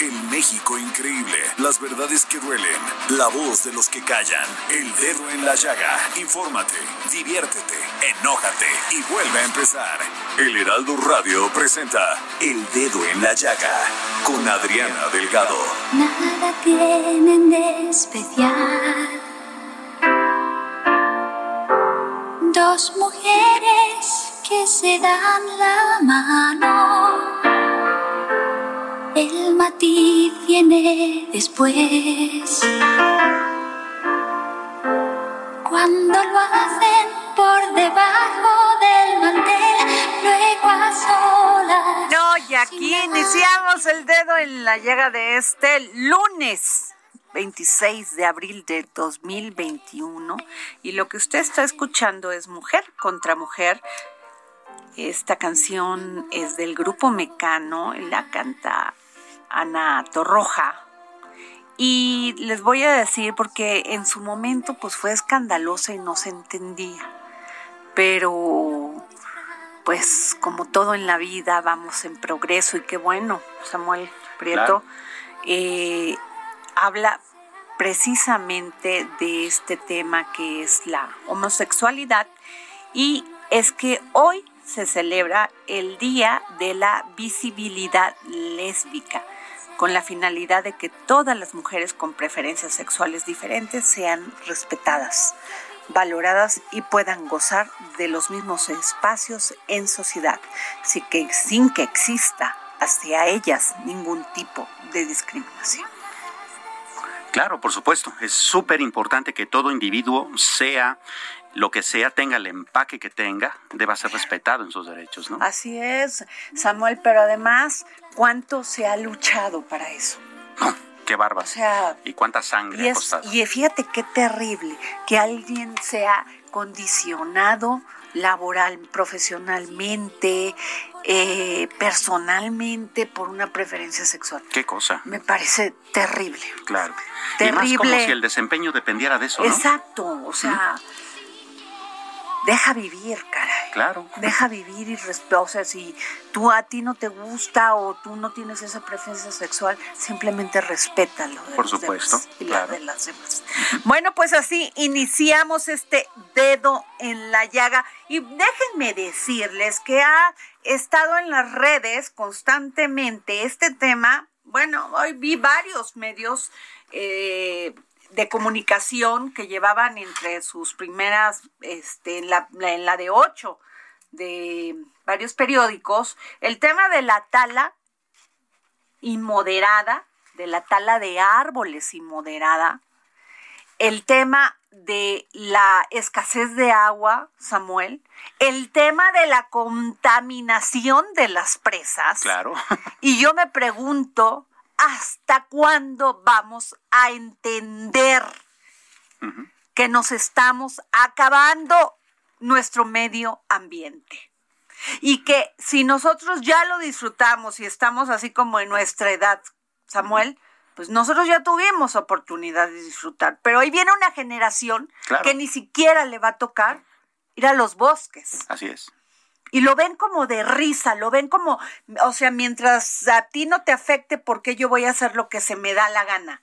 El México increíble. Las verdades que duelen. La voz de los que callan. El dedo en la llaga. Infórmate, diviértete, enójate y vuelve a empezar. El Heraldo Radio presenta El Dedo en la Llaga con Adriana Delgado. Nada tienen de especial. Dos mujeres que se dan la mano. El matiz viene después. Cuando lo hacen por debajo del mantel, luego a solas. No, y aquí iniciamos el dedo en la llaga de este lunes 26 de abril de 2021 y lo que usted está escuchando es Mujer contra Mujer. Esta canción es del grupo Mecano, la canta Ana Torroja. Y les voy a decir porque en su momento pues fue escandalosa y no se entendía. Pero pues como todo en la vida vamos en progreso y qué bueno, Samuel Prieto eh, habla precisamente de este tema que es la homosexualidad y es que hoy se celebra el Día de la Visibilidad Lésbica con la finalidad de que todas las mujeres con preferencias sexuales diferentes sean respetadas, valoradas y puedan gozar de los mismos espacios en sociedad, sin que, sin que exista hacia ellas ningún tipo de discriminación. Claro, por supuesto. Es súper importante que todo individuo sea lo que sea, tenga el empaque que tenga, deba ser respetado en sus derechos, ¿no? Así es, Samuel, pero además, ¿cuánto se ha luchado para eso? Qué bárbaro. O sea, y cuánta sangre Y, ha es, costado. y fíjate qué terrible que alguien sea condicionado laboral, profesionalmente, eh, personalmente por una preferencia sexual. Qué cosa. Me parece terrible. Claro. Y más como Terrible. si el desempeño dependiera de eso, ¿no? Exacto, o sea, deja vivir, caray. Claro. Deja vivir y respeto. O sea, si tú a ti no te gusta o tú no tienes esa preferencia sexual, simplemente respétalo. de Por los supuesto, demás y la claro. de las demás. Bueno, pues así iniciamos este dedo en la llaga. Y déjenme decirles que ha estado en las redes constantemente este tema. Bueno, hoy vi varios medios eh, de comunicación que llevaban entre sus primeras, este, en la, en la de ocho de varios periódicos, el tema de la tala inmoderada, de la tala de árboles inmoderada, el tema de la escasez de agua, Samuel, el tema de la contaminación de las presas. Claro. Y yo me pregunto, ¿hasta cuándo vamos a entender que nos estamos acabando nuestro medio ambiente? Y que si nosotros ya lo disfrutamos y estamos así como en nuestra edad, Samuel, pues nosotros ya tuvimos oportunidad de disfrutar, pero hoy viene una generación Claro. que ni siquiera le va a tocar ir a los bosques Así es. Y lo ven como de risa, lo ven como, o sea, mientras a ti no te afecte, ¿por qué yo voy a hacer lo que se me da la gana?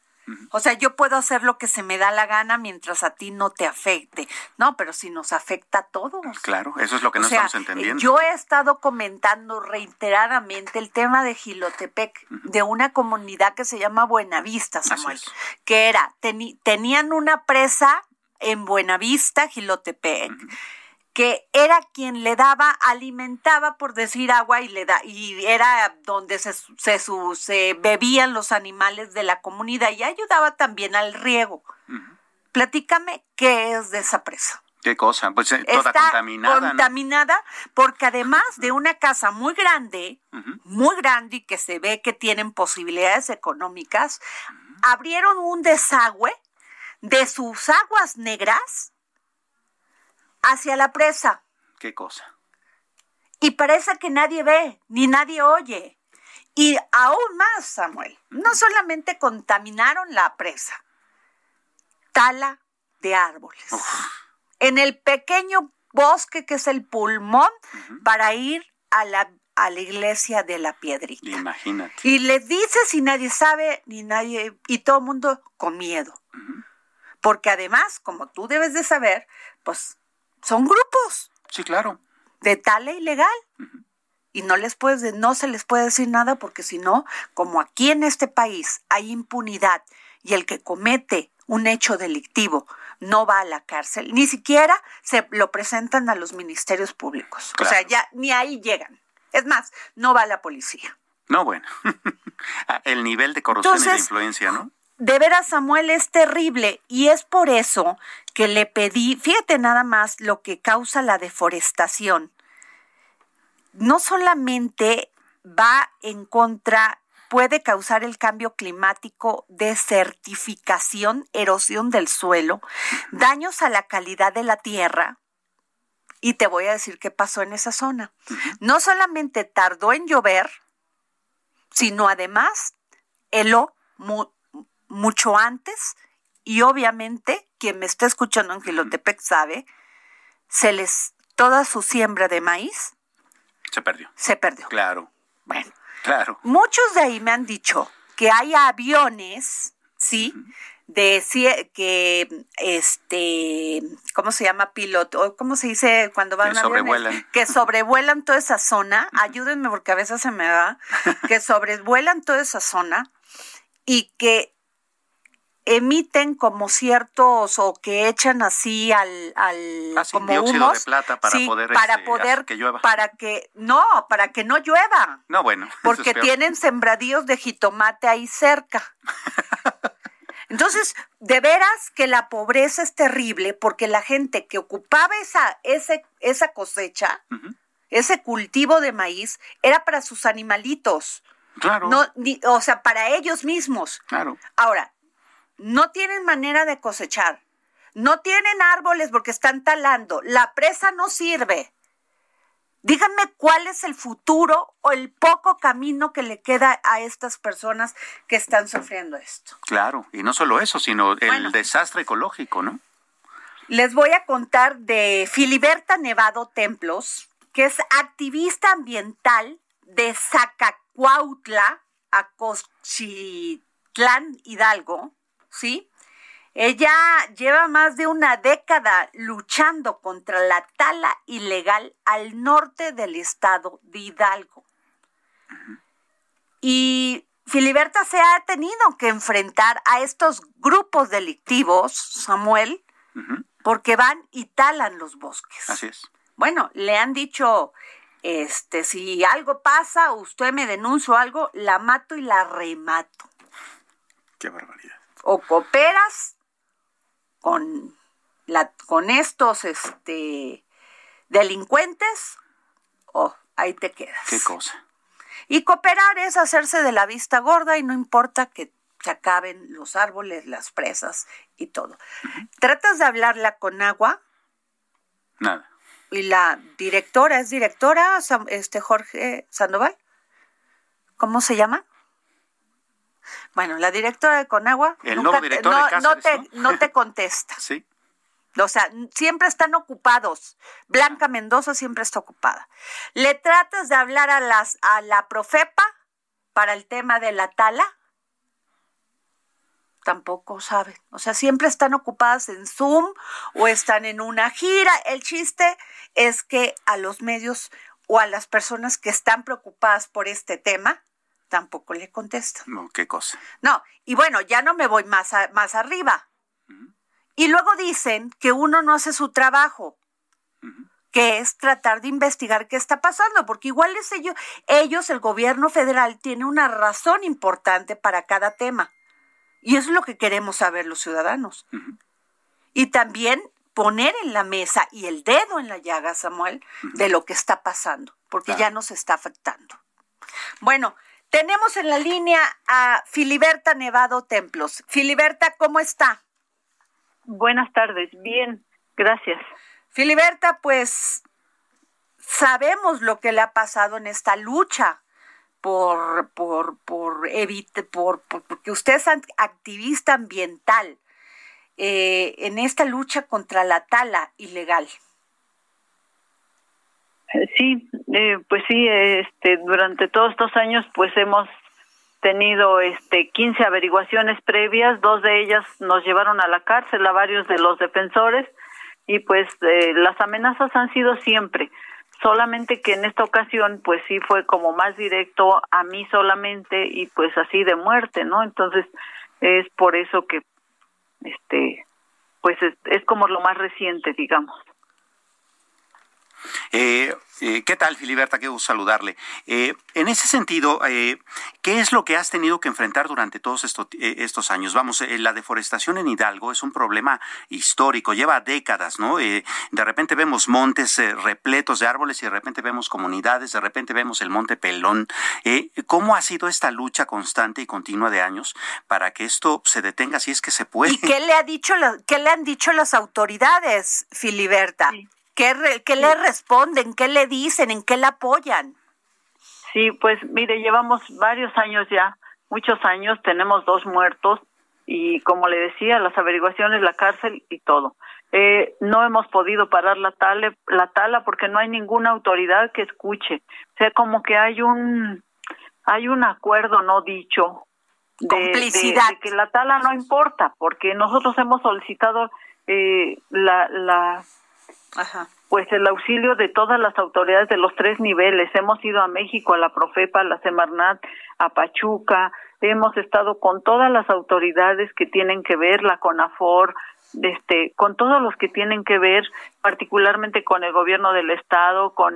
O sea, yo puedo hacer lo que se me da la gana mientras a ti no te afecte. No, pero si nos afecta a todos. Claro, eso es lo que no estamos entendiendo. Yo he estado comentando reiteradamente el tema de Gilotepec, de una comunidad que se llama Buenavista, Samuel, que era, tenían una presa en Buenavista, Gilotepec que era quien le daba, alimentaba, por decir agua, y le da, y era donde se, se, bebían los animales de la comunidad y ayudaba también al riego. Platícame qué es de esa presa. ¿Qué cosa? Pues eh, toda Está contaminada. Contaminada, porque además de una casa muy grande, muy grande y que se ve que tienen posibilidades económicas, abrieron un desagüe de sus aguas negras hacia la presa. ¿Qué cosa? Y parece que nadie ve, ni nadie oye. Y aún más, Samuel, no solamente contaminaron la presa, tala de árboles. En el pequeño bosque que es el pulmón para ir a la, a la iglesia de la piedrita. Imagínate. Y le dices y nadie sabe, ni nadie, y todo el mundo con miedo. Porque además, como tú debes de saber, pues son grupos. Sí, claro. De tala ilegal. Y no les puedes, no se les puede decir nada porque si no, como aquí en este país hay impunidad y el que comete un hecho delictivo no va a la cárcel, ni siquiera se lo presentan a los ministerios públicos. O sea, ya ni ahí llegan. Es más, no va a la policía. No, bueno. Ah, el nivel de corrupción y de influencia, ¿no? De veras, Samuel, es terrible y es por eso que le pedí, fíjate nada más lo que causa la deforestación. No solamente va en contra, puede causar el cambio climático, desertificación, erosión del suelo, daños a la calidad de la tierra. Y te voy a decir qué pasó en esa zona. No solamente tardó en llover, sino además heló mucho antes y obviamente quien me está escuchando en Gilotepec sabe, se les toda su siembra de maíz se perdió. Se perdió. Claro. Bueno. Claro. Muchos de ahí me han dicho que hay aviones, ¿sí? De que este, ¿cómo se llama? Piloto, ¿cómo se dice cuando van que sobrevuelan. Que sobrevuelan toda esa zona. Ayúdenme porque a veces se me va. que sobrevuelan toda esa zona y que emiten como ciertos o que echan así al, al ah, como de plata para poder para este, poder que llueva. para que no para que no llueva no bueno porque tienen sembradíos de jitomate ahí cerca entonces de veras que la pobreza es terrible porque la gente que ocupaba esa ese, esa cosecha ese cultivo de maíz era para sus animalitos Claro. No, o sea, para ellos mismos. Claro. Ahora, no tienen manera de cosechar, no tienen árboles porque están talando, la presa no sirve. Díganme cuál es el futuro o el poco camino que le queda a estas personas que están sufriendo esto. Claro, y no solo eso, sino el desastre ecológico, ¿no? Les voy a contar de Filiberta Nevado Templos, que es activista ambiental de Zacacuautla, Acochitlán, Hidalgo, ¿sí? Ella lleva más de una década luchando contra la tala ilegal al norte del estado de Hidalgo. Y Filiberta se ha tenido que enfrentar a estos grupos delictivos, Samuel, porque van y talan los bosques. Así es. Bueno, le han dicho, este, si algo pasa, usted me denuncio algo, la mato y la remato. Qué barbaridad o cooperas con, la, con estos este, delincuentes o ahí te quedas. ¿Qué cosa? Y cooperar es hacerse de la vista gorda y no importa que se acaben los árboles, las presas y todo. ¿Tratas de hablarla con agua? Nada. ¿Y la directora es directora, este Jorge Sandoval? ¿Cómo se llama? Bueno, la directora de Conagua no, te, ¿no? te contesta. sí. O sea, siempre están ocupados. Blanca Mendoza siempre está ocupada. ¿Le tratas de hablar a, las, a la Profepa para el tema de la tala? tampoco saben. O sea, siempre están ocupadas en Zoom o están en una gira. El chiste es que a los medios o a las personas que están preocupadas por este tema, tampoco le contestan. No, ¿Qué cosa? No, y bueno, ya no me voy más, más arriba. Y luego dicen que uno no hace su trabajo, que es tratar de investigar qué está pasando, porque igual es ellos, ellos, el gobierno federal, tiene una razón importante para cada tema. Y eso es lo que queremos saber los ciudadanos. Y también poner en la mesa y el dedo en la llaga, Samuel, de lo que está pasando, porque ya nos está afectando. Bueno, tenemos en la línea a Filiberta Nevado Templos. Filiberta, ¿cómo está? Buenas tardes, bien, gracias. Filiberta, pues sabemos lo que le ha pasado en esta lucha por, por, por, evite, por, porque usted es activista ambiental eh, en esta lucha contra la tala ilegal. Sí, eh, pues sí, este, durante todos estos años pues hemos tenido este 15 averiguaciones previas, dos de ellas nos llevaron a la cárcel a varios de los defensores y pues eh, las amenazas han sido siempre solamente que en esta ocasión pues sí fue como más directo a mí solamente y pues así de muerte, ¿no? Entonces es por eso que este pues es, es como lo más reciente, digamos. Eh, eh, ¿Qué tal, Filiberta? Qué gusto saludarle. Eh, en ese sentido, ¿qué es lo que has tenido que enfrentar durante todos estos, estos años? Vamos, la deforestación en Hidalgo es un problema histórico, lleva décadas, ¿no? de repente vemos montes repletos de árboles y de repente vemos comunidades, de repente vemos el monte Pelón. ¿Cómo ha sido esta lucha constante y continua de años para que esto se detenga si es que se puede? ¿Y qué le, ha dicho, qué le han dicho las autoridades, Filiberta? ¿Qué, le responden? ¿Qué le dicen? ¿En qué le apoyan? Sí, pues mire, llevamos varios años ya, muchos años, tenemos dos muertos y como le decía, las averiguaciones, la cárcel y todo. Eh, no hemos podido parar la tala, la tala porque no hay ninguna autoridad que escuche. O sea, como que hay un hay un acuerdo no dicho de, Complicidad. de, que la tala no importa, porque nosotros hemos solicitado eh, la, la pues el auxilio de todas las autoridades de los tres niveles. Hemos ido a México, a la Profepa, a la Semarnat, a Pachuca, hemos estado con todas las autoridades que tienen que ver, la CONAFOR, este, con todos los que tienen que ver, particularmente con el gobierno del estado, con,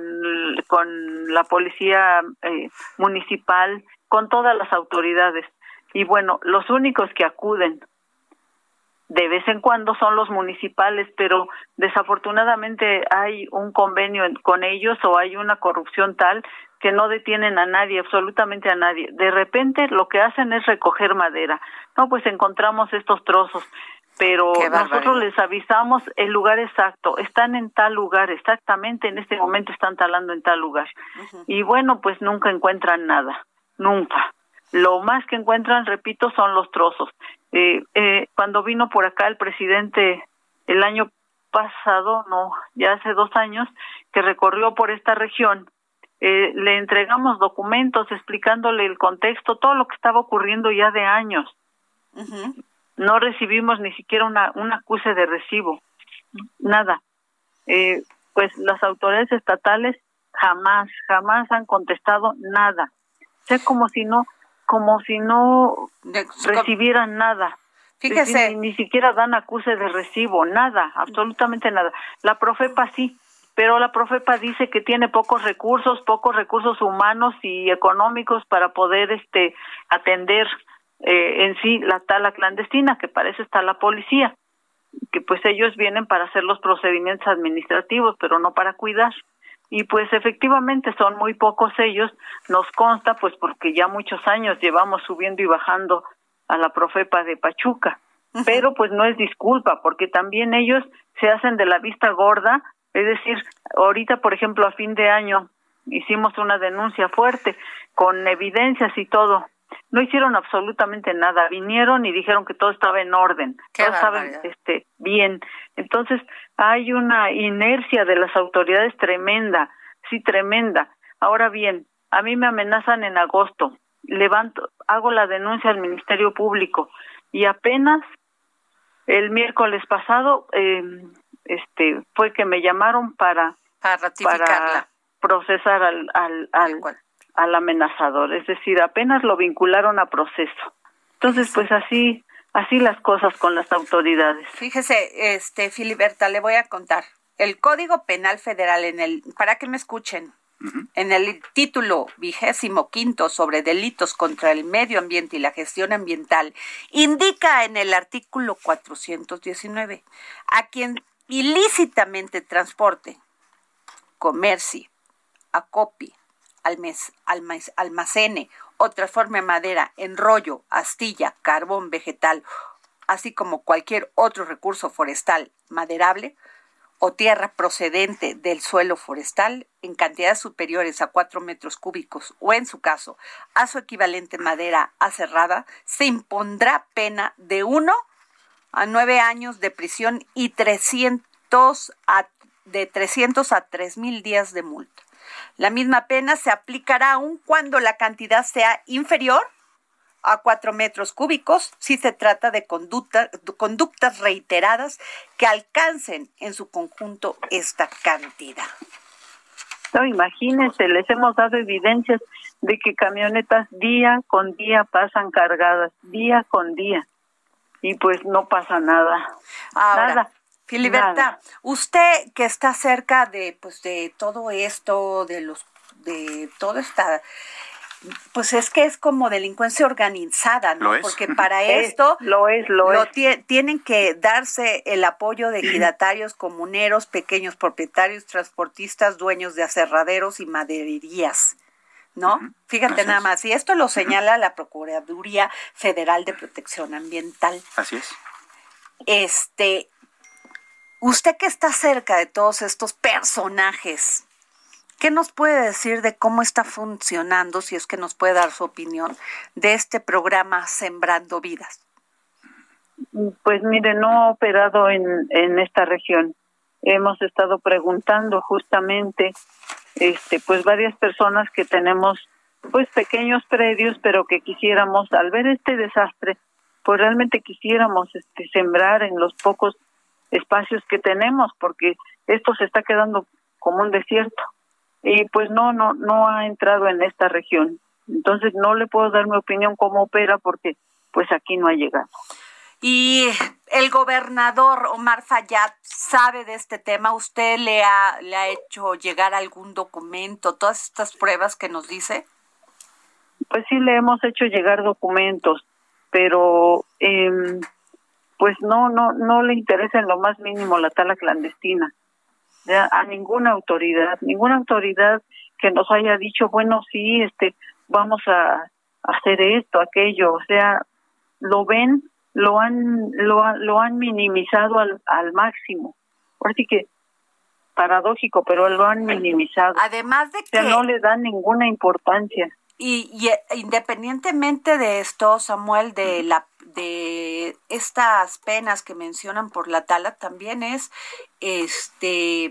con la policía eh, municipal, con todas las autoridades. Y bueno, los únicos que acuden de vez en cuando son los municipales, pero desafortunadamente hay un convenio con ellos o hay una corrupción tal que no detienen a nadie, absolutamente a nadie. De repente lo que hacen es recoger madera. No, pues encontramos estos trozos, pero nosotros les avisamos el lugar exacto, están en tal lugar, exactamente en este momento están talando en tal lugar. Y bueno, pues nunca encuentran nada, nunca. Lo más que encuentran, repito, son los trozos. Eh, eh, cuando vino por acá el presidente el año pasado, no, ya hace dos años, que recorrió por esta región, eh, le entregamos documentos explicándole el contexto, todo lo que estaba ocurriendo ya de años. No recibimos ni siquiera una, un acuse de recibo, nada. Eh, pues las autoridades estatales jamás, jamás han contestado nada. O sea, como si no, como si no recibieran nada. Fíjese. Ni, siquiera dan acuse de recibo, nada, absolutamente nada. La Profepa sí, pero la Profepa dice que tiene pocos recursos, pocos recursos humanos y económicos para poder este atender eh, en sí la tala clandestina, que parece está la policía, que pues ellos vienen para hacer los procedimientos administrativos, pero no para cuidar y pues efectivamente son muy pocos ellos, nos consta pues porque ya muchos años llevamos subiendo y bajando a la Profepa de Pachuca, pero pues no es disculpa porque también ellos se hacen de la vista gorda, es decir, ahorita por ejemplo a fin de año hicimos una denuncia fuerte con evidencias y todo no hicieron absolutamente nada, vinieron y dijeron que todo estaba en orden, todo estaba este, bien. Entonces, hay una inercia de las autoridades tremenda, sí, tremenda. Ahora bien, a mí me amenazan en agosto, levanto, hago la denuncia al Ministerio Público y apenas el miércoles pasado eh, este fue que me llamaron para para, procesar al, al, al, al amenazador, es decir, apenas lo vincularon a proceso. Entonces, pues así así las cosas con las autoridades. Fíjese, este Filiberta, le voy a contar. El Código Penal Federal en el para que me escuchen. En el título vigésimo quinto sobre delitos contra el medio ambiente y la gestión ambiental, indica en el artículo 419 a quien ilícitamente transporte, comercie, acopie, almacene o transforme madera en rollo, astilla, carbón vegetal, así como cualquier otro recurso forestal maderable, o tierra procedente del suelo forestal en cantidades superiores a 4 metros cúbicos o en su caso a su equivalente madera aserrada, se impondrá pena de 1 a 9 años de prisión y 300 a, de 300 a 3 mil días de multa. La misma pena se aplicará aun cuando la cantidad sea inferior a cuatro metros cúbicos si se trata de conductas reiteradas que alcancen en su conjunto esta cantidad. No, imagínense, les hemos dado evidencias de que camionetas día con día pasan cargadas, día con día, y pues no pasa nada. nada. Filiberta, usted que está cerca de pues de todo esto, de los de toda esta pues es que es como delincuencia organizada, ¿no? Porque para esto lo es, lo, es. tienen que darse el apoyo de ejidatarios, comuneros, pequeños propietarios, transportistas, dueños de aserraderos y madererías. ¿No? Fíjate nada más, y esto lo señala la Procuraduría Federal de Protección Ambiental. Así es. Este, usted que está cerca de todos estos personajes, ¿Qué nos puede decir de cómo está funcionando, si es que nos puede dar su opinión, de este programa Sembrando Vidas? Pues mire, no ha operado en, en esta región. Hemos estado preguntando justamente, este, pues varias personas que tenemos, pues pequeños predios, pero que quisiéramos, al ver este desastre, pues realmente quisiéramos este, sembrar en los pocos espacios que tenemos, porque esto se está quedando como un desierto. Y pues no no no ha entrado en esta región. Entonces no le puedo dar mi opinión cómo opera porque pues aquí no ha llegado. Y el gobernador Omar Fayad sabe de este tema. Usted le ha le ha hecho llegar algún documento todas estas pruebas que nos dice pues sí le hemos hecho llegar documentos pero eh, pues no no no le interesa en lo más mínimo la tala clandestina a ninguna autoridad, ninguna autoridad que nos haya dicho, bueno, sí, este, vamos a hacer esto, aquello, o sea, lo ven, lo han, lo, lo han minimizado al, al máximo. Así que paradójico, pero lo han minimizado. Además de que no le dan ninguna importancia. Y, y, independientemente de esto, Samuel, de la de estas penas que mencionan por la tala también es este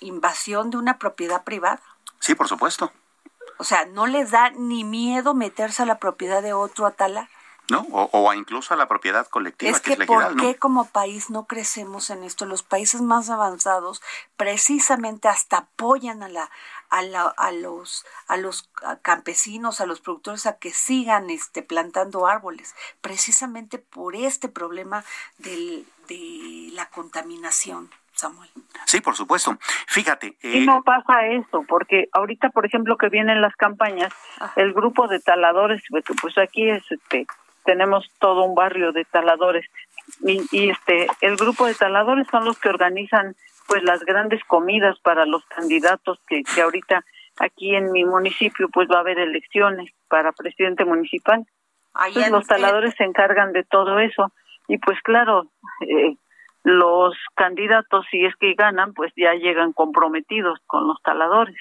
invasión de una propiedad privada. Sí, por supuesto. O sea, no les da ni miedo meterse a la propiedad de otro a talar. ¿no? O, incluso a la propiedad colectiva. Es que, ¿por qué como país no crecemos en esto? Los países más avanzados precisamente hasta apoyan a la a, a los a los campesinos, a los productores a que sigan este plantando árboles, precisamente por este problema del, de la contaminación. Samuel. Sí, por supuesto. Fíjate. Y eh, no pasa eso, porque ahorita, por ejemplo, que vienen las campañas, el grupo de taladores, pues, pues aquí es este tenemos todo un barrio de taladores y, este el grupo de taladores son los que organizan pues las grandes comidas para los candidatos que, que ahorita aquí en mi municipio pues va a haber elecciones para presidente municipal. Entonces, los taladores se encargan de todo eso y pues claro, eh, los candidatos si es que ganan pues ya llegan comprometidos con los taladores.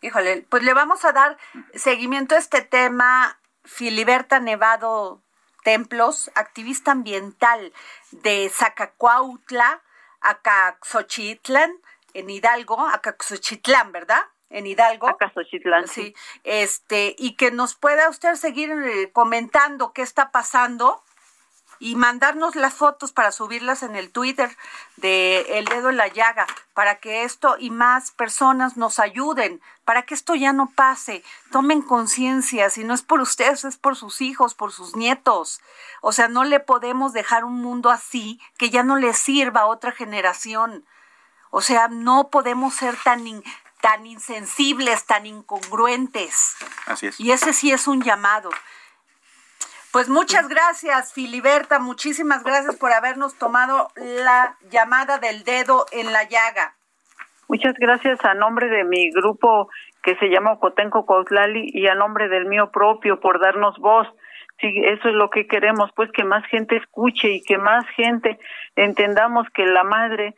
Híjole, pues le vamos a dar seguimiento a este tema Filiberta Nevado Templos, activista ambiental de Zacacuautla, Acaxochitlán, en Hidalgo, Acaxochitlán, ¿verdad? En Hidalgo. Acaxochitlán. Sí. Este, y que nos pueda usted seguir eh, comentando qué está pasando y mandarnos las fotos para subirlas en el Twitter de El Dedo en la Llaga, para que esto y más personas nos ayuden, para que esto ya no pase. Tomen conciencia, si no es por ustedes, es por sus hijos, por sus nietos. O sea, no le podemos dejar un mundo así que ya no le sirva a otra generación. O sea, no podemos ser tan, tan insensibles, tan incongruentes. Así es. Y ese sí es un llamado. Pues muchas gracias, Filiberta, muchísimas gracias por habernos tomado la llamada del dedo en la llaga. Muchas gracias a nombre de mi grupo que se llama Cotenco Cotlali y a nombre del mío propio por darnos voz. Sí, eso es lo que queremos, pues que más gente escuche y que más gente entendamos que la madre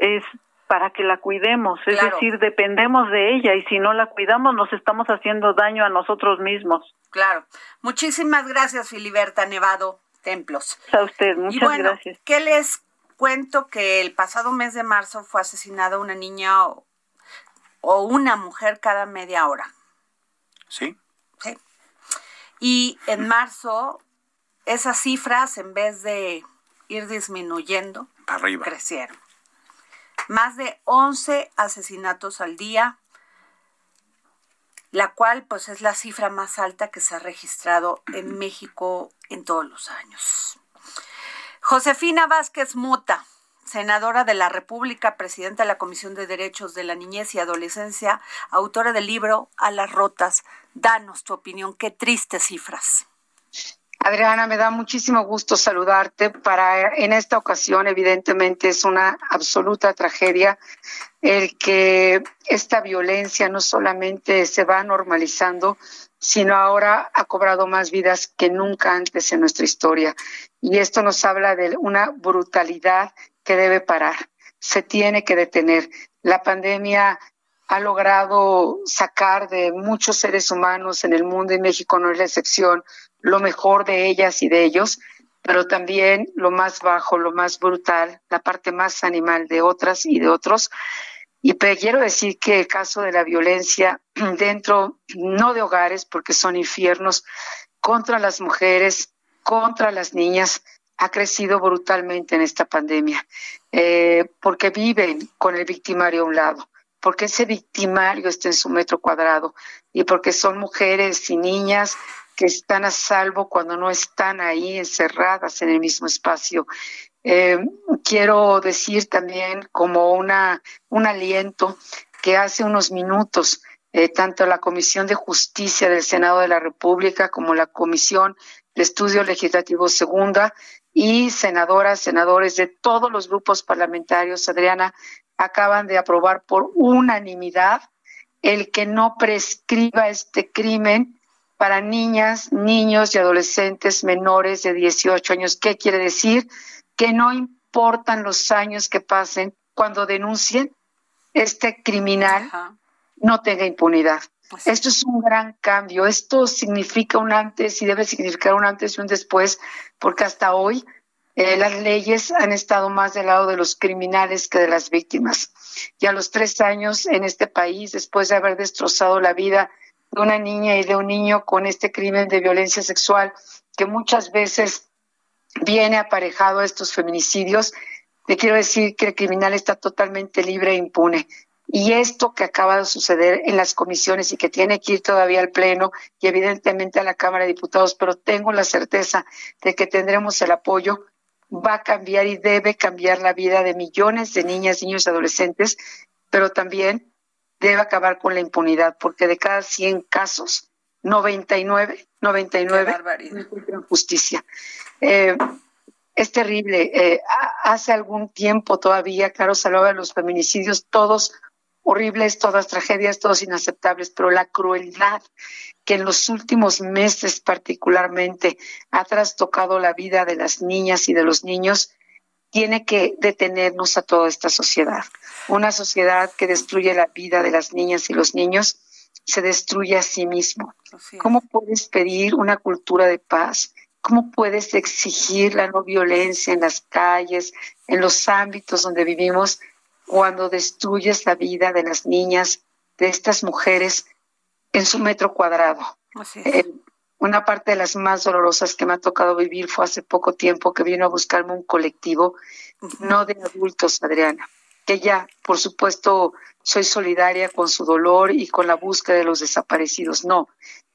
es para que la cuidemos, es decir, dependemos de ella y si no la cuidamos nos estamos haciendo daño a nosotros mismos. Claro. Muchísimas gracias, Filiberta Nevado Templos. A usted, muchas y bueno, gracias. ¿Qué les cuento que el pasado mes de marzo fue asesinada una niña o, o una mujer cada media hora? Sí. Sí. Y en marzo esas cifras en vez de ir disminuyendo, Arriba. crecieron más de 11 asesinatos al día, la cual pues es la cifra más alta que se ha registrado en México en todos los años. Josefina Vázquez Mota, senadora de la República, presidenta de la Comisión de Derechos de la Niñez y Adolescencia, autora del libro A las Rotas. Danos tu opinión, qué tristes cifras. Adriana, me da muchísimo gusto saludarte. Para en esta ocasión, evidentemente, es una absoluta tragedia el que esta violencia no solamente se va normalizando, sino ahora ha cobrado más vidas que nunca antes en nuestra historia. Y esto nos habla de una brutalidad que debe parar. Se tiene que detener. La pandemia ha logrado sacar de muchos seres humanos en el mundo y México no es la excepción lo mejor de ellas y de ellos, pero también lo más bajo, lo más brutal, la parte más animal de otras y de otros. Y quiero decir que el caso de la violencia dentro, no de hogares, porque son infiernos, contra las mujeres, contra las niñas, ha crecido brutalmente en esta pandemia, eh, porque viven con el victimario a un lado, porque ese victimario está en su metro cuadrado y porque son mujeres y niñas que están a salvo cuando no están ahí encerradas en el mismo espacio. Eh, quiero decir también como una, un aliento que hace unos minutos eh, tanto la Comisión de Justicia del Senado de la República como la Comisión de Estudios Legislativos Segunda y senadoras, senadores de todos los grupos parlamentarios, Adriana, acaban de aprobar por unanimidad el que no prescriba este crimen para niñas, niños y adolescentes menores de 18 años. ¿Qué quiere decir? Que no importan los años que pasen cuando denuncien, este criminal no tenga impunidad. Pues Esto es un gran cambio. Esto significa un antes y debe significar un antes y un después, porque hasta hoy eh, las leyes han estado más del lado de los criminales que de las víctimas. Y a los tres años en este país, después de haber destrozado la vida de una niña y de un niño con este crimen de violencia sexual que muchas veces viene aparejado a estos feminicidios, le quiero decir que el criminal está totalmente libre e impune. Y esto que acaba de suceder en las comisiones y que tiene que ir todavía al Pleno y evidentemente a la Cámara de Diputados, pero tengo la certeza de que tendremos el apoyo, va a cambiar y debe cambiar la vida de millones de niñas, niños y adolescentes, pero también debe acabar con la impunidad, porque de cada 100 casos, 99, 99 no encuentran justicia. Eh, es terrible. Eh, hace algún tiempo todavía, claro, se hablaba de los feminicidios, todos horribles, todas tragedias, todos inaceptables, pero la crueldad que en los últimos meses particularmente ha trastocado la vida de las niñas y de los niños, tiene que detenernos a toda esta sociedad. Una sociedad que destruye la vida de las niñas y los niños se destruye a sí mismo. ¿Cómo puedes pedir una cultura de paz? ¿Cómo puedes exigir la no violencia en las calles, en los ámbitos donde vivimos, cuando destruyes la vida de las niñas, de estas mujeres en su metro cuadrado? Eh, una parte de las más dolorosas que me ha tocado vivir fue hace poco tiempo que vino a buscarme un colectivo, no de adultos, Adriana, que ya, por supuesto, soy solidaria con su dolor y con la búsqueda de los desaparecidos. No,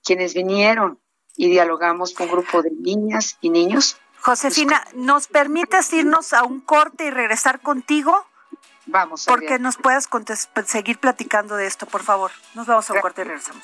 quienes vinieron y dialogamos con un grupo de niñas y niños. Josefina, ¿nos permites irnos a un corte y regresar contigo? Vamos. Porque nos puedas seguir platicando de esto, por favor. Nos vamos a un corte y regresamos.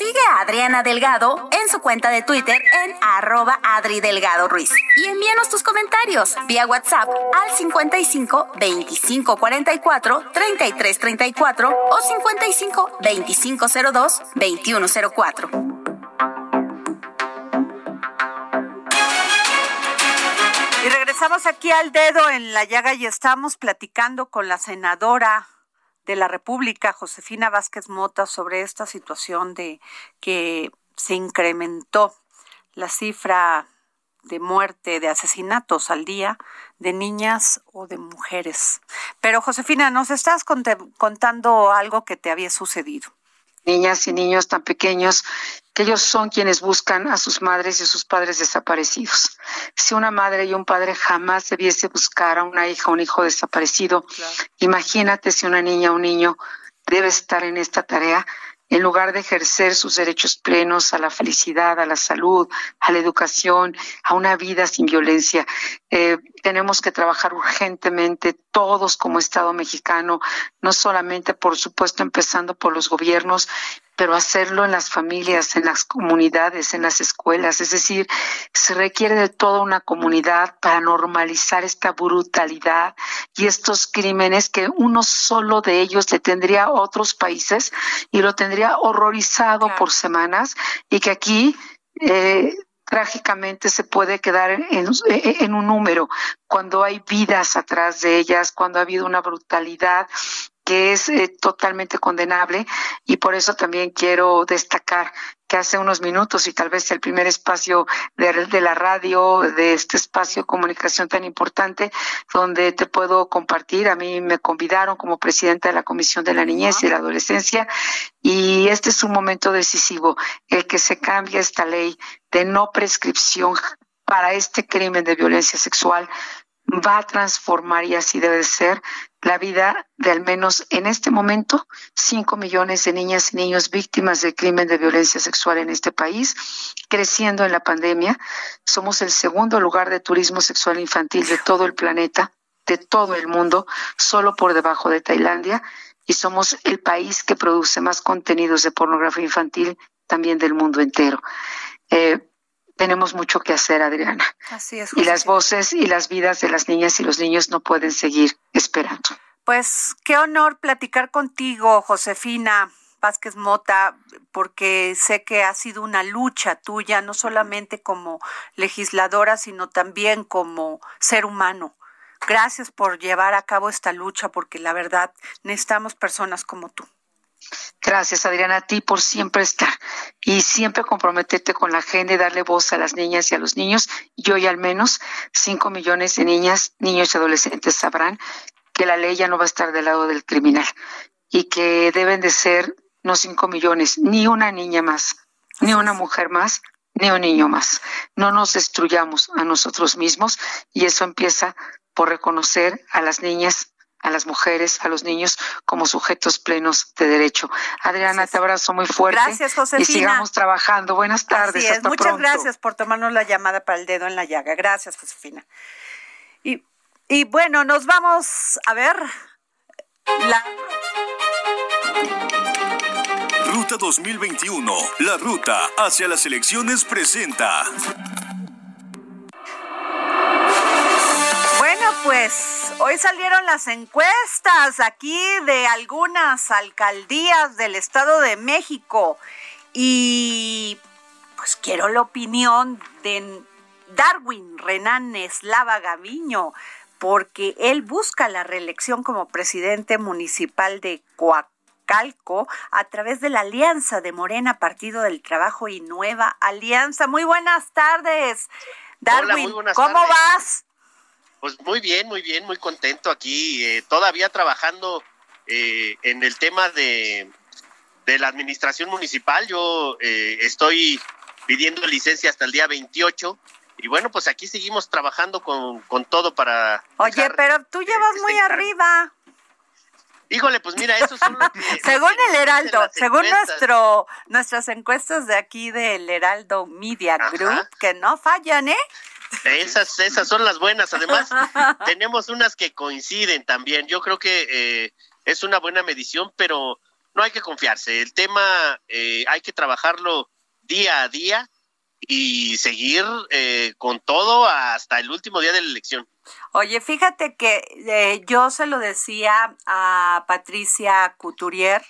Sigue a Adriana Delgado en su cuenta de Twitter en arroba Adri Delgado Ruiz. Y envíanos tus comentarios vía WhatsApp al 55 25 44 33 34 o 55 25 02 21 04. Y regresamos aquí al dedo en la llaga y estamos platicando con la senadora de la República, Josefina Vázquez Mota, sobre esta situación de que se incrementó la cifra de muerte, de asesinatos al día de niñas o de mujeres. Pero Josefina, nos estás contando algo que te había sucedido niñas y niños tan pequeños que ellos son quienes buscan a sus madres y a sus padres desaparecidos. Si una madre y un padre jamás debiese buscar a una hija o un hijo desaparecido, imagínate si una niña o un niño debe estar en esta tarea en lugar de ejercer sus derechos plenos a la felicidad, a la salud, a la educación, a una vida sin violencia. Eh, tenemos que trabajar urgentemente todos como Estado mexicano, no solamente, por supuesto, empezando por los gobiernos, pero hacerlo en las familias, en las comunidades, en las escuelas. Es decir, se requiere de toda una comunidad para normalizar esta brutalidad y estos crímenes que uno solo de ellos le tendría a otros países y lo tendría horrorizado por semanas y que aquí eh, trágicamente se puede quedar en, en, un número, cuando hay vidas atrás de ellas, cuando ha habido una brutalidad que es eh, totalmente condenable y por eso también quiero destacar que hace unos minutos y tal vez el primer espacio de, de, la radio, de este espacio de comunicación tan importante, donde te puedo compartir. A mí me convidaron como presidenta de la Comisión de la Niñez y la Adolescencia y este es un momento decisivo, el que se cambie esta ley de no prescripción para este crimen de violencia sexual va a transformar, y así debe ser, la vida de al menos en este momento cinco millones de niñas y niños víctimas del crimen de violencia sexual en este país, creciendo en la pandemia. Somos el segundo lugar de turismo sexual infantil de todo el planeta, de todo el mundo, solo por debajo de Tailandia, y somos el país que produce más contenidos de pornografía infantil también del mundo entero. Eh, tenemos mucho que hacer, Adriana. Así es. Y las voces y las vidas de las niñas y los niños no pueden seguir esperando. Pues qué honor platicar contigo, Josefina. Vázquez Mota, porque sé que ha sido una lucha tuya, no solamente como legisladora, sino también como ser humano. Gracias por llevar a cabo esta lucha, porque la verdad necesitamos personas como tú. Gracias, Adriana, a ti por siempre estar y siempre comprometerte con la y darle voz a las niñas y a los niños. Y hoy al menos cinco millones de niñas, niños y adolescentes sabrán que la ley ya no va a estar del lado del criminal y que deben de ser no cinco millones, ni una niña más, ni una mujer más, ni un niño más. No nos destruyamos a nosotros mismos y eso empieza por reconocer a las niñas a las mujeres, a los niños como sujetos plenos de derecho. Adriana, te abrazo muy fuerte. Gracias, Josefina. Y sigamos trabajando. Buenas tardes. Hasta Muchas gracias por tomarnos la llamada para el dedo en la llaga. Gracias, Josefina. Y, y bueno, nos vamos a ver la... Ruta 2021, la ruta hacia las elecciones presenta. Pues hoy salieron las encuestas aquí de algunas alcaldías del Estado de México y pues quiero la opinión de Darwin Renan Eslava Gaviño porque él busca la reelección como presidente municipal de Coacalco a través de la alianza de Morena Partido del Trabajo y Nueva Alianza. Muy buenas tardes. Darwin, ¿cómo vas? Pues muy bien, muy bien, muy contento aquí, eh, todavía trabajando eh, en el tema de, de, la administración municipal. Yo eh, estoy pidiendo licencia hasta el día 28 y bueno, pues aquí seguimos trabajando con, con todo para... Oye, pero tú llevas muy arriba. Híjole, pues mira, eso son según el Heraldo, según nuestro nuestras encuestas de aquí del Heraldo Media Group, que no fallan, ¿eh? Esas, esas son las buenas. Además, tenemos unas que coinciden también. Yo creo que eh, es una buena medición, pero no hay que confiarse. El tema eh, hay que trabajarlo día a día y seguir eh, con todo hasta el último día de la elección. Oye, fíjate que eh, yo se lo decía a Patricia Couturier,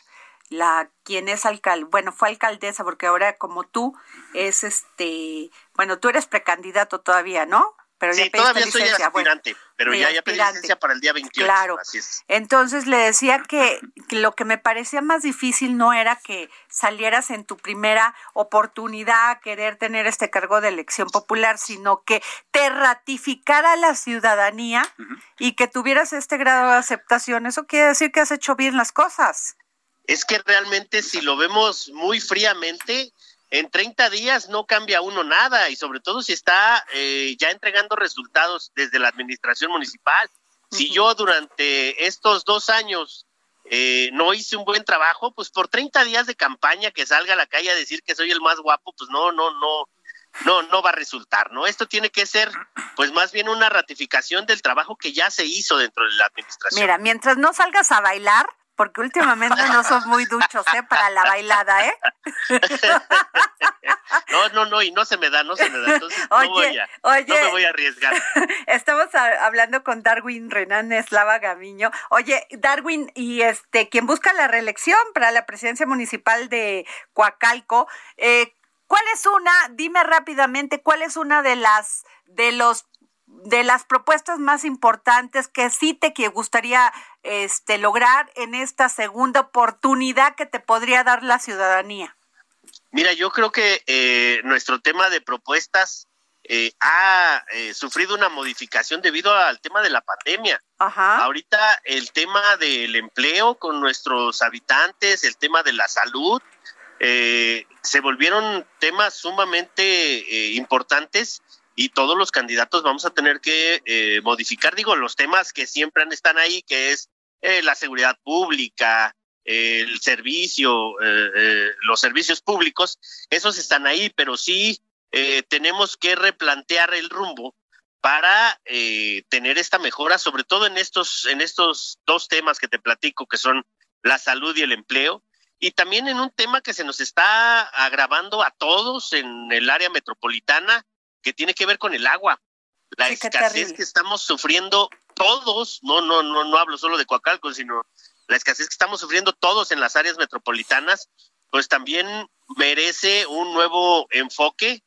la quien es alcalde, bueno, fue alcaldesa porque ahora como tú es este, bueno, tú eres precandidato todavía, ¿no? Pero sí, todavía soy aspirante, pero ya, ya pedí licencia para el día 28. Claro. Así es. Entonces le decía que, lo que me parecía más difícil no era que salieras en tu primera oportunidad a querer tener este cargo de elección popular, sino que te ratificara la ciudadanía y que tuvieras este grado de aceptación. Eso quiere decir que has hecho bien las cosas. Es que realmente si lo vemos muy fríamente, en 30 días no cambia uno nada y sobre todo si está eh, ya entregando resultados desde la administración municipal. Si yo durante estos dos años eh, no hice un buen trabajo, pues por 30 días de campaña que salga a la calle a decir que soy el más guapo, pues no, no, no, no, no va a resultar, ¿no? Esto tiene que ser, pues más bien una ratificación del trabajo que ya se hizo dentro de la administración. Mira, mientras no salgas a bailar, porque últimamente no son muy duchos, ¿eh? Para la bailada, ¿eh? No, no, no, y no se me da, no se me da. Entonces no, voy a, oye, no me voy a arriesgar. Estamos hablando con Darwin Renan Eslava Gamiño. Oye, Darwin, y este, quien busca la reelección para la presidencia municipal de Coacalco, eh, ¿cuál es una, dime rápidamente, cuál es una de las, de los de las propuestas más importantes que sí te gustaría este, lograr en esta segunda oportunidad que te podría dar la ciudadanía? Mira, yo creo que eh, nuestro tema de propuestas eh, ha eh, sufrido una modificación debido al tema de la pandemia. Ajá. Ahorita el tema del empleo con nuestros habitantes, el tema de la salud, se volvieron temas sumamente importantes y todos los candidatos vamos a tener que eh, modificar, digo, los temas que siempre están ahí, que es eh, la seguridad pública, el servicio, eh, los servicios públicos, esos están ahí, pero sí tenemos que replantear el rumbo para tener esta mejora, sobre todo en estos, en estos dos temas que te platico, que son la salud y el empleo, y también en un tema que se nos está agravando a todos en el área metropolitana, que tiene que ver con el agua. La escasez que estamos sufriendo todos, no, no, no, no hablo solo de Coacalco, sino la escasez que estamos sufriendo todos en las áreas metropolitanas, pues también merece un nuevo enfoque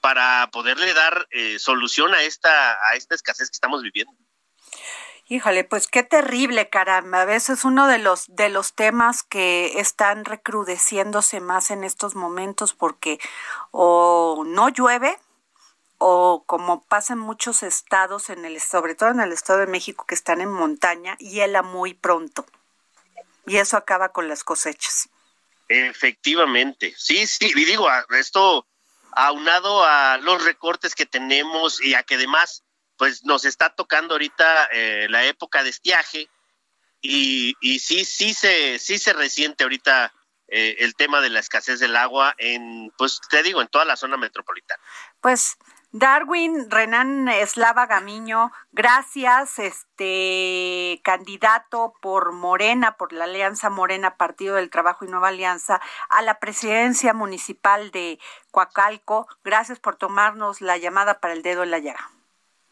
para poderle dar eh, solución a esta, a esta escasez que estamos viviendo. Híjole, pues qué terrible, caramba. A veces uno de los de los temas que están recrudeciéndose más en estos momentos porque o no llueve o como pasa en muchos estados, en el, sobre todo en el Estado de México, que están en montaña, hiela muy pronto. Y eso acaba con las cosechas. Efectivamente, sí, sí, y digo, esto aunado a los recortes que tenemos y a que además, pues nos está tocando ahorita eh, la época de estiaje, y, y sí, sí se, sí se resiente ahorita eh, el tema de la escasez del agua en, pues te digo, en toda la zona metropolitana. Pues Darwin Renan Eslava Gamiño, gracias, este candidato por Morena, por la Alianza Morena, Partido del Trabajo y Nueva Alianza, a la presidencia municipal de Coacalco. Gracias por tomarnos la llamada para el dedo en la llaga.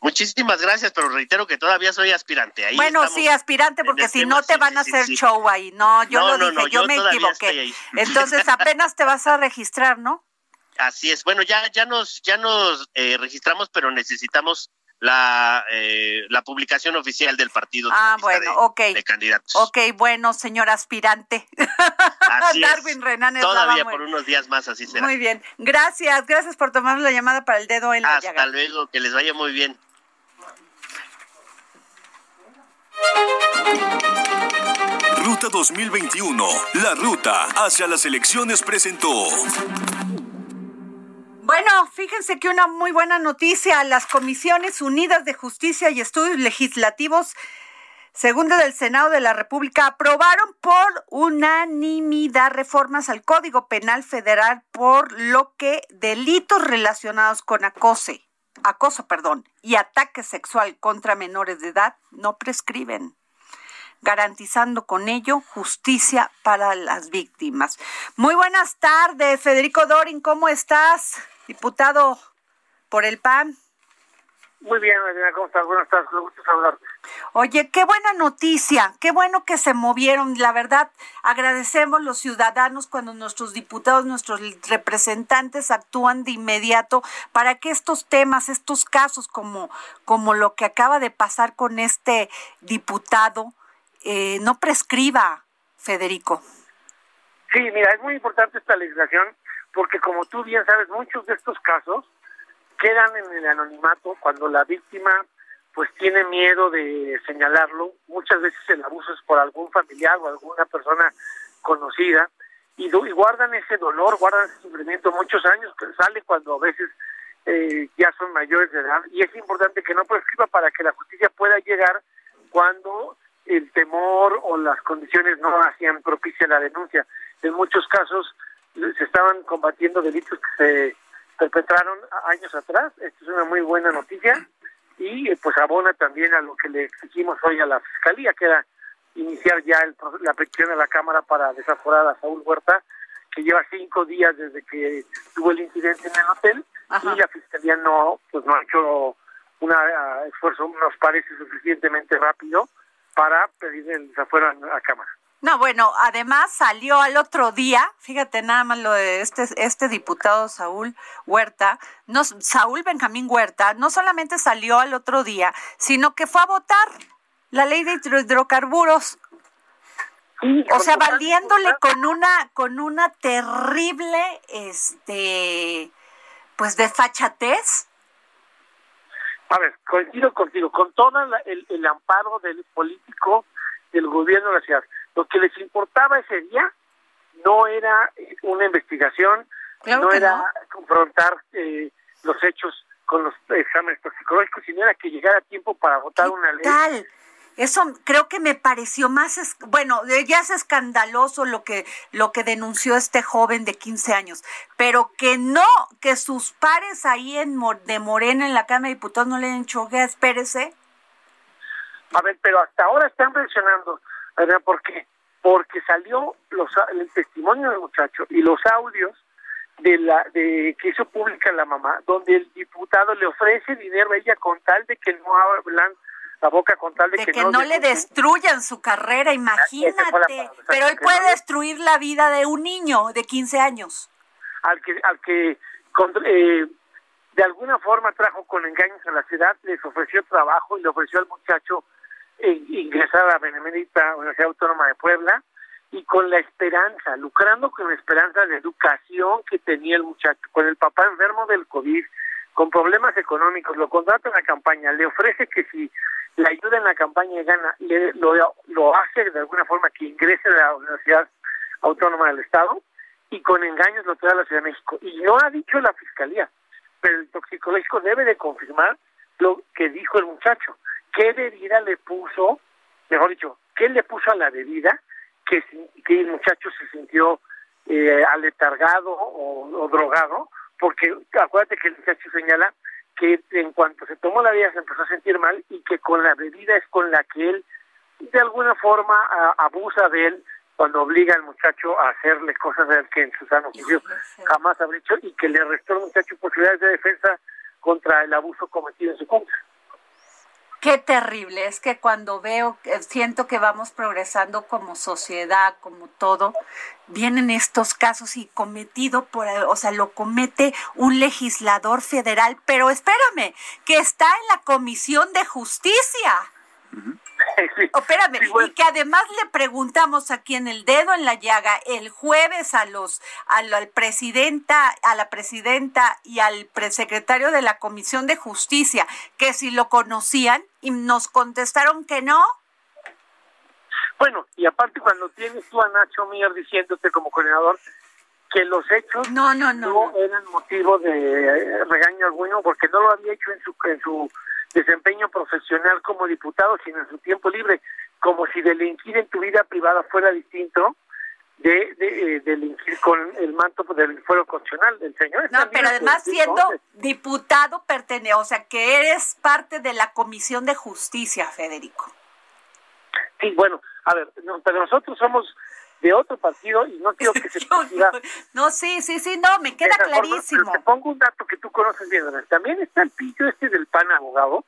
Muchísimas gracias, pero reitero que todavía soy aspirante. Ahí bueno, sí, aspirante, porque si no te van a hacer show ahí. No, yo lo dije, yo, me equivoqué. Entonces apenas te vas a registrar, ¿no? Así es. Bueno, ya, ya nos, ya nos eh, registramos, pero necesitamos la, eh, la publicación oficial del partido. Ah, bueno, de, ok. De candidatos. Ok, bueno, señor aspirante. Así Darwin Renan Todavía por unos días más, así será. Muy bien. Gracias, gracias por tomar la llamada para el dedo en la Hasta luego, que les vaya muy bien. Ruta 2021, la ruta hacia las elecciones presentó. Bueno, fíjense que una muy buena noticia, las Comisiones Unidas de Justicia y Estudios Legislativos Segunda del Senado de la República aprobaron por unanimidad reformas al Código Penal Federal por lo que delitos relacionados con acose, acoso, perdón, y ataque sexual contra menores de edad no prescriben garantizando con ello justicia para las víctimas. Muy buenas tardes, Federico Dorin, ¿cómo estás? Diputado por el PAN. Muy bien, Adriana, ¿cómo estás? Buenas tardes, me gusta saludarte. Oye, qué buena noticia, qué bueno que se movieron. La verdad, agradecemos los ciudadanos cuando nuestros diputados, nuestros representantes actúan de inmediato para que estos temas, estos casos como, como lo que acaba de pasar con este diputado, eh, no prescriba, Federico. Sí, mira, es muy importante esta legislación porque como tú bien sabes, muchos de estos casos quedan en el anonimato cuando la víctima pues tiene miedo de señalarlo. Muchas veces el abuso es por algún familiar o alguna persona conocida y, guardan ese dolor, guardan ese sufrimiento muchos años que sale cuando a veces eh, ya son mayores de edad y es importante que no prescriba para que la justicia pueda llegar cuando el temor o las condiciones no hacían propicia la denuncia. En muchos casos se estaban combatiendo delitos que se perpetraron años atrás. Esto es una muy buena noticia y eh, pues abona también a lo que le exigimos hoy a la Fiscalía, que era iniciar ya la petición a la Cámara para desaforar a Saúl Huerta, que lleva cinco días desde que tuvo el incidente en el hotel y la Fiscalía no, pues no ha hecho un esfuerzo, nos parece suficientemente rápido para pedir el desafuero a la Cámara. No, bueno, además salió al otro día, fíjate nada más lo de este, este diputado Saúl Huerta, no, Saúl Benjamín Huerta, no solamente salió al otro día, sino que fue a votar la ley de hidrocarburos. o sea, valiéndole con una, con una terrible, este, pues desfachatez. A ver, coincido contigo, con todo el, el amparo del político del gobierno de la ciudad lo que les importaba ese día no era eh, una investigación, no era confrontar eh, los hechos con los exámenes toxicológicos, sino era que llegara tiempo para votar una ley. Tal? Eso creo que me pareció más, bueno, ya es escandaloso lo que, lo que denunció este joven de 15 años, pero que no, que sus pares ahí en de Morena en la Cámara de Diputados no le den choque, espérese. A ver, pero hasta ahora están presionando ¿Por qué? Porque salió los, el testimonio del muchacho y los audios de la de que hizo pública la mamá, donde el diputado le ofrece dinero a ella con tal de que no hablan la boca con tal de, que, no, le destruyan su carrera, ah, imagínate. Pero él puede destruir la vida de un niño de 15 años. Al que al que eh, de alguna forma trajo con engaños a la ciudad, les ofreció trabajo y le ofreció al muchacho ingresar a la Benemérita Universidad Autónoma de Puebla y con la esperanza, lucrando con la esperanza de educación que tenía el muchacho, con el papá enfermo del COVID, con problemas económicos, lo contrata en la campaña, le ofrece que si le ayuda en la campaña y gana, le, lo, lo hace de alguna forma que ingrese a la Universidad Autónoma del Estado y con engaños lo trae a la Ciudad de México. Y no ha dicho la Fiscalía, pero el toxicológico debe de confirmar lo que dijo el muchacho qué bebida le puso, mejor dicho, que él le puso a la bebida, que, que el muchacho se sintió eh, aletargado o, drogado, porque acuérdate que el muchacho señala que en cuanto se tomó la bebida se empezó a sentir mal y que con la bebida es con la que él de alguna forma abusa de él cuando obliga al muchacho a hacerle cosas de él que en su sano juicio jamás habría hecho y que le restó al muchacho posibilidades de defensa contra el abuso cometido en su contra. Qué terrible, es que cuando veo, eh, siento que vamos progresando como sociedad, como todo, vienen estos casos y cometido por, o sea, lo comete un legislador federal, pero espérame, que está en la Comisión de Justicia. Espérame, y que además le preguntamos aquí en el dedo en la llaga el jueves a los al, presidenta, a la presidenta y al secretario de la Comisión de Justicia que si lo conocían y nos contestaron que no. Bueno, y aparte cuando tienes tú a Nacho Mier diciéndote como coordinador que los hechos no, no, no, no eran motivo de regaño alguno porque no lo había hecho en su en su desempeño profesional como diputado, sino en su tiempo libre, como si delinquir en tu vida privada fuera distinto de, de, eh, delinquir con el manto del fuero constitucional del señor. No, pero además siendo diputado pertenece, o sea, que eres parte de la Comisión de Justicia, Federico. Sí, bueno, a ver, pero nosotros somos de otro partido y no quiero que se No, sí, sí, sí, no, me queda clarísimo. te pongo un dato que tú conoces bien, También está el pillo este del PAN abogado,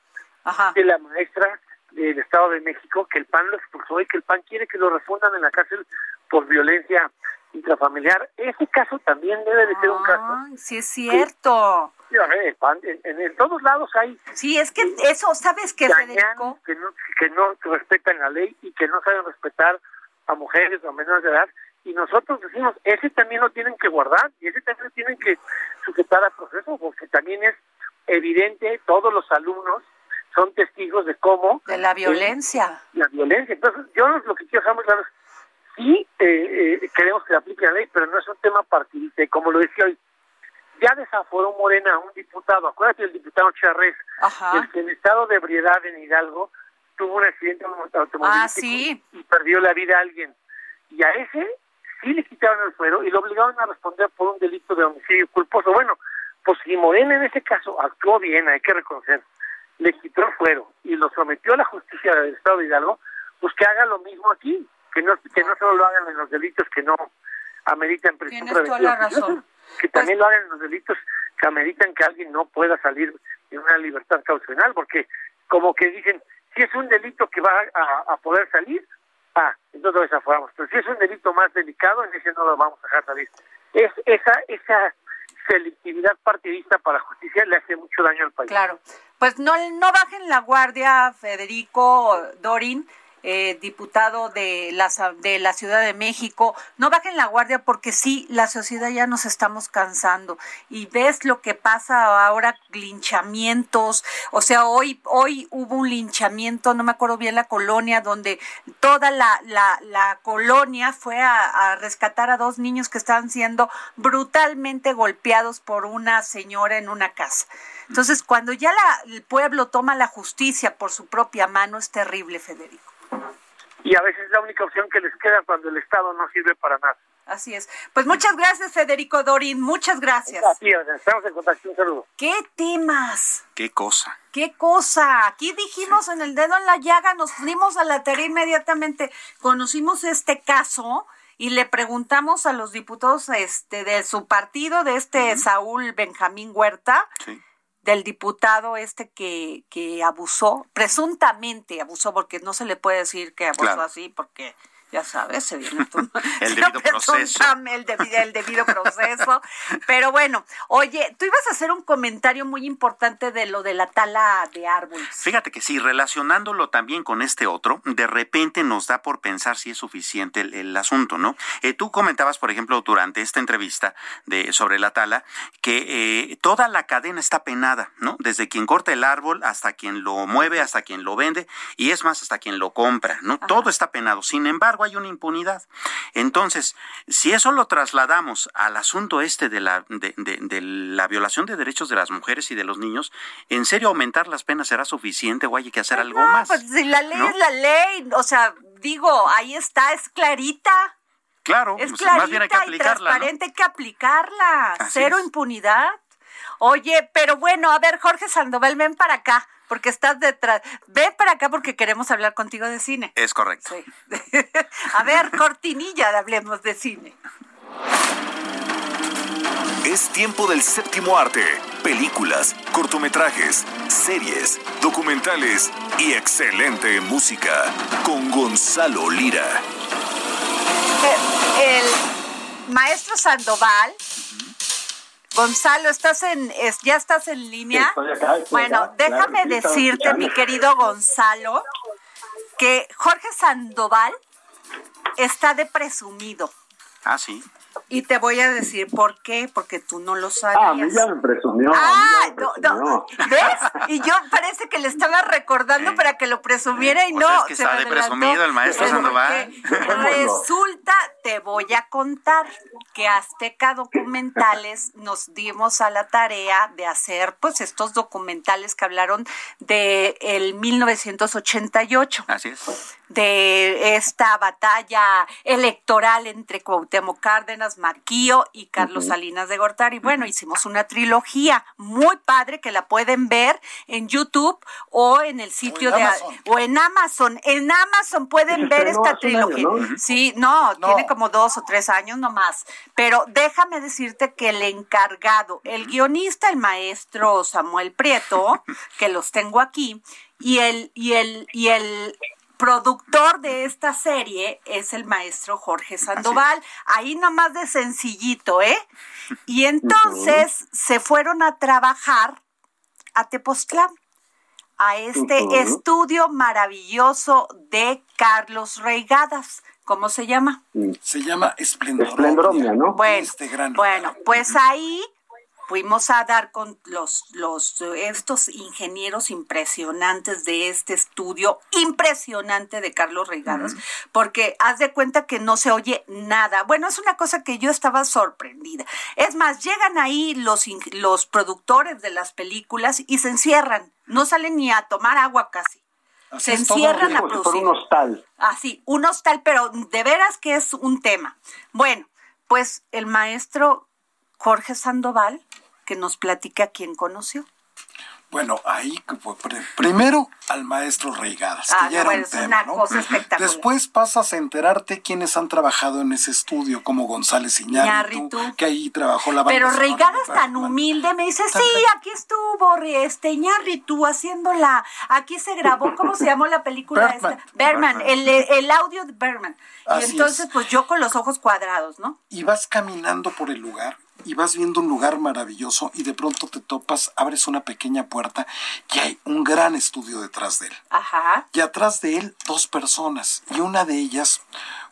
de la maestra del Estado de México, que el PAN lo expulsó y que el PAN quiere que lo refundan en la cárcel por violencia intrafamiliar. Ese caso también debe de ser un caso. Sí, es cierto. en, todos lados hay. Sí, es que eso, ¿sabes qué, Federico? Que no, que no respetan la ley y que no saben respetar a mujeres o a menores de edad y nosotros decimos, ese también lo tienen que guardar y ese también lo tienen que sujetar al proceso porque también es evidente, todos los alumnos son testigos de cómo... De la violencia. la violencia. Entonces, yo lo que quiero dejar muy claro es, sí eh, eh, queremos que aplique la ley, pero no es un tema partidista. Y como lo decía hoy, ya desaforó Morena a un diputado, acuérdate del diputado Charres, el que en estado de ebriedad en Hidalgo tuvo un accidente automovilístico ah, ¿sí? y perdió la vida a alguien. Y a ese sí le quitaron el fuero y lo obligaron a responder por un delito de homicidio culposo. Bueno, pues si Morena en ese caso actuó bien, hay que reconocer, le quitó el fuero y lo sometió a la justicia del Estado de Hidalgo, pues que haga lo mismo aquí, que no, que no solo lo hagan en los delitos que no ameritan prisión preventiva, que también lo hagan en los delitos que ameritan que alguien no pueda salir en una libertad caucional, porque como que dicen, si es un delito que va a, poder salir, ah, entonces lo desaforamos. Pero si es un delito más delicado, en ese no lo vamos a dejar salir. Es esa, esa selectividad partidista para justicia le hace mucho daño al país. Claro. Pues no, no bajen la guardia, Federico, Dorin eh, diputado de la, de la Ciudad de México, no bajen la guardia porque sí, la sociedad ya nos estamos cansando. Y ves lo que pasa ahora, linchamientos, o sea, hoy, hoy hubo un linchamiento, no me acuerdo bien la colonia, donde toda la, la, la colonia fue a, a rescatar a dos niños que estaban siendo brutalmente golpeados por una señora en una casa. Entonces, cuando ya la, el pueblo toma la justicia por su propia mano, es terrible, Federico y a veces es la única opción que les queda cuando el Estado no sirve para nada. Así es. Pues muchas gracias, Federico Dorin. Muchas gracias. estamos en contacto. Un saludo. ¿Qué temas? ¿Qué cosa? ¿Qué cosa? Aquí dijimos en el dedo en la llaga, nos fuimos a la tarea inmediatamente, conocimos este caso y le preguntamos a los diputados este de su partido, de este Saúl Benjamín Huerta, sí del diputado este que, que abusó, presuntamente abusó, porque no se le puede decir que abusó así, porque ya sabes, se viene el debido proceso. El, debido, proceso. Pero bueno, oye, tú ibas a hacer un comentario muy importante de lo de la tala de árboles. Fíjate que sí, relacionándolo también con este otro, de repente nos da por pensar si es suficiente el, asunto, ¿no? Eh, tú comentabas, por ejemplo, durante esta entrevista de sobre la tala, que eh, toda la cadena está penada, ¿no? Desde quien corta el árbol hasta quien lo mueve, hasta quien lo vende, y es más, hasta quien lo compra, ¿no? Todo está penado. Sin embargo, hay una impunidad. Entonces, si eso lo trasladamos al asunto este de la, de, la violación de derechos de las mujeres y de los niños, ¿en serio aumentar las penas será suficiente o hay que hacer algo más? Pues si la ley es la ley, o sea, digo, ahí está, es clarita. Claro, es clarita pues, más bien hay que aplicarla, y transparente, hay que aplicarla. Cero impunidad. Oye, pero bueno, a ver, Jorge Sandoval, ven para acá, porque estás detrás. Ven para acá porque queremos hablar contigo de cine. Es correcto. a ver, cortinilla de Hablemos de Cine. Es tiempo del séptimo arte. Películas, cortometrajes, series, documentales y excelente música con Gonzalo Lira. Eh, el, maestro Sandoval. Gonzalo, estás en, ya estás en línea. bueno, déjame decirte, mi querido Gonzalo, que Jorge Sandoval está de presumido. Ah, sí. Y te voy a decir por qué, porque tú no lo sabías. Ah, a mí ya me presumió. Ah, no, no, ¿ves? Y yo parece que le estaba recordando para que lo presumiera y pues no. Es que está de presumido el maestro Sandoval. Resulta, te voy a contar que Azteca Documentales nos dimos a la tarea de hacer pues estos documentales que hablaron de el 1988. Así es de esta batalla electoral entre Cuauhtémoc Cárdenas, Maquío y Carlos Salinas de Gortari. Bueno, hicimos una trilogía muy padre que la pueden ver en YouTube o en el sitio de o en Amazon. En Amazon pueden ver esta trilogía. Sí, no, tiene como dos o tres años nomás. Pero déjame decirte que el encargado, el guionista, el maestro Samuel Prieto, que los tengo aquí, y el, y el, y el productor de esta serie es el maestro Jorge Sandoval. Ahí nomás de sencillito, ¿eh? Y entonces se fueron a trabajar a Tepoztlán, a este estudio maravilloso de Carlos Reigadas. ¿Cómo se llama? Se llama Esplendoromia. ¿no? Bueno, este bueno, pues ahí fuimos a dar con los, los estos ingenieros impresionantes de este estudio impresionante de Carlos Regadas, porque haz de cuenta que no se oye nada. Bueno, es una cosa que yo estaba sorprendida. Es más, llegan ahí los, los productores de las películas y se encierran, no salen ni a tomar agua casi. se encierran a producir. un hostal. Así, un hostal, pero de veras que es un tema. Bueno, pues el maestro Jorge Sandoval, que nos platique a quién conoció. Bueno, ahí primero al maestro Reigadas, que ah, ya era un tema, ¿no? Después pasas a enterarte quiénes han trabajado en ese estudio, como González Iñárritu, que ahí trabajó la banda Pero Reigadas tan humilde me dice, sí, aquí estuvo este Iñárritu haciéndola, aquí se grabó, ¿cómo se llamó la película esta? Berman, el, el, audio de Berman. y entonces, pues yo con los ojos cuadrados, ¿no? Y vas caminando por el lugar y vas viendo un lugar maravilloso y de pronto te topas, abres una pequeña puerta y hay un gran estudio detrás de él. Ajá. Y atrás de él dos personas y una de ellas,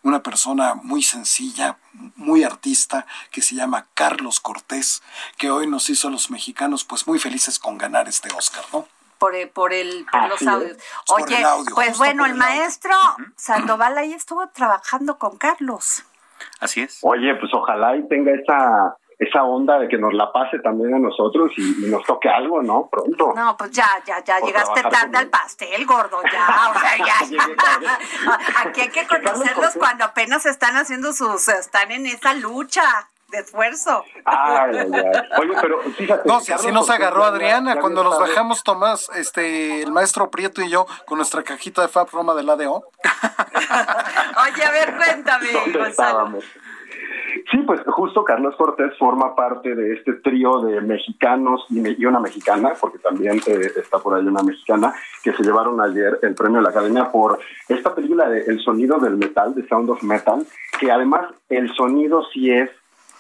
una persona muy sencilla, muy artista, que se llama Carlos Cortés, que hoy nos hizo a los mexicanos pues muy felices con ganar este Oscar, ¿no? Por, el, por, el, por los audios. Oye, pues bueno, el, maestro Sandoval ahí estuvo trabajando con Carlos. Así es. Oye, pues ojalá y tenga esa esa onda de que nos la pase también a nosotros y, nos toque algo, ¿no? Pronto. No, pues ya, ya, ya llegaste tarde al pastel, gordo, ya, o sea, ya. Aquí hay que conocerlos cuando apenas están haciendo sus, están en esa lucha de esfuerzo. Ay, ay, Oye, pero fíjate. No, si así nos agarró Adriana cuando nos bajamos Tomás, este, el maestro Prieto y yo con nuestra cajita de Fab Roma del ADO. Oye, a ver, cuéntame, Gonzalo. Sí, pues justo Carlos Cortés forma parte de este trío de mexicanos y, una mexicana, porque también eh, está por ahí una mexicana, que se llevaron ayer el premio de la Academia por esta película de El sonido del metal, de Sound of Metal, que además el sonido sí es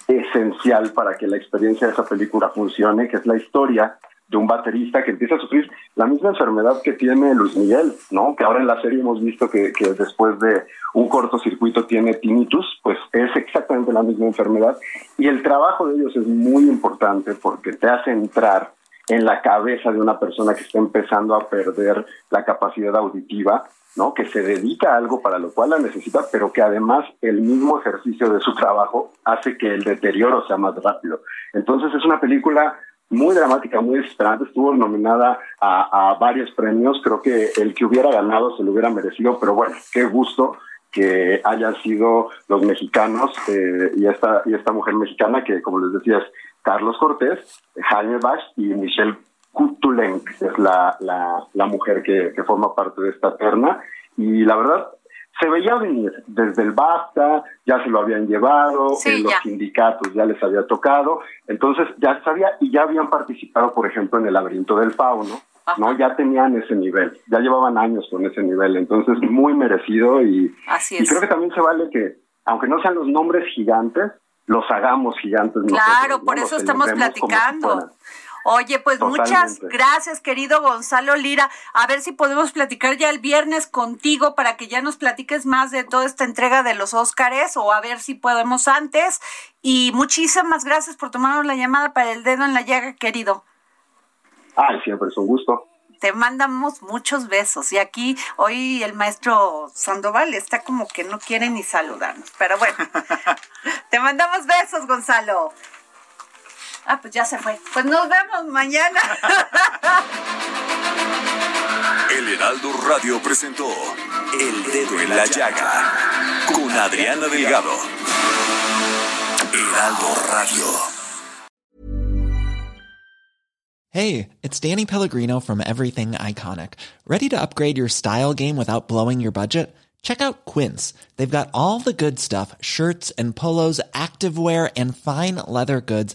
esencial para que la experiencia de esa película funcione, que es la historia de un baterista que empieza a sufrir la misma enfermedad que tiene Luis Miguel, ¿no? Que ahora en la serie hemos visto que, que después de un cortocircuito tiene tinnitus, pues es exactamente la misma enfermedad. Y el trabajo de ellos es muy importante porque te hace entrar en la cabeza de una persona que está empezando a perder la capacidad auditiva, ¿no? Que se dedica a algo para lo cual la necesita, pero que además el mismo ejercicio de su trabajo hace que el deterioro sea más rápido. Entonces es una película muy dramática, muy desesperante. Estuvo nominada a, varios premios. Creo que el que hubiera ganado se lo hubiera merecido, pero bueno, qué gusto que hayan sido los mexicanos eh, y esta y esta mujer mexicana que, como les decía, es Carlos Cortés, Jaime Bach y Michelle Kutulenk, es la, la, mujer que, que forma parte de esta terna. Y la verdad, se veía venir desde el BASTA, ya se lo habían llevado, en los sindicatos ya les había tocado, entonces ya sabía y ya habían participado, por ejemplo, en el laberinto del fauno, ¿no? Ya tenían ese nivel, ya llevaban años con ese nivel, entonces muy merecido y, y creo que también se vale que, aunque no sean los nombres gigantes, los hagamos gigantes. Claro, por eso estamos platicando. Oye, pues muchas gracias, querido Gonzalo Lira. A ver si podemos platicar ya el viernes contigo para que ya nos platiques más de toda esta entrega de los Óscares o a ver si podemos antes. Y muchísimas gracias por tomarnos la llamada para el dedo en la llaga, querido. Ay, siempre es un gusto. Te mandamos muchos besos. Y aquí hoy el maestro Sandoval está como que no quiere ni saludarnos. Pero bueno, te mandamos besos, Gonzalo. Ah, pues ya se fue. Pues nos vemos mañana. El Heraldo Radio presentó El Dedo en la Llaga con Adriana Delgado. Heraldo Radio. Hey, it's Danny Pellegrino from Everything Iconic. Ready to upgrade your style game without blowing your budget? Check out Quince. They've got all the good stuff shirts and polos, activewear, and fine leather goods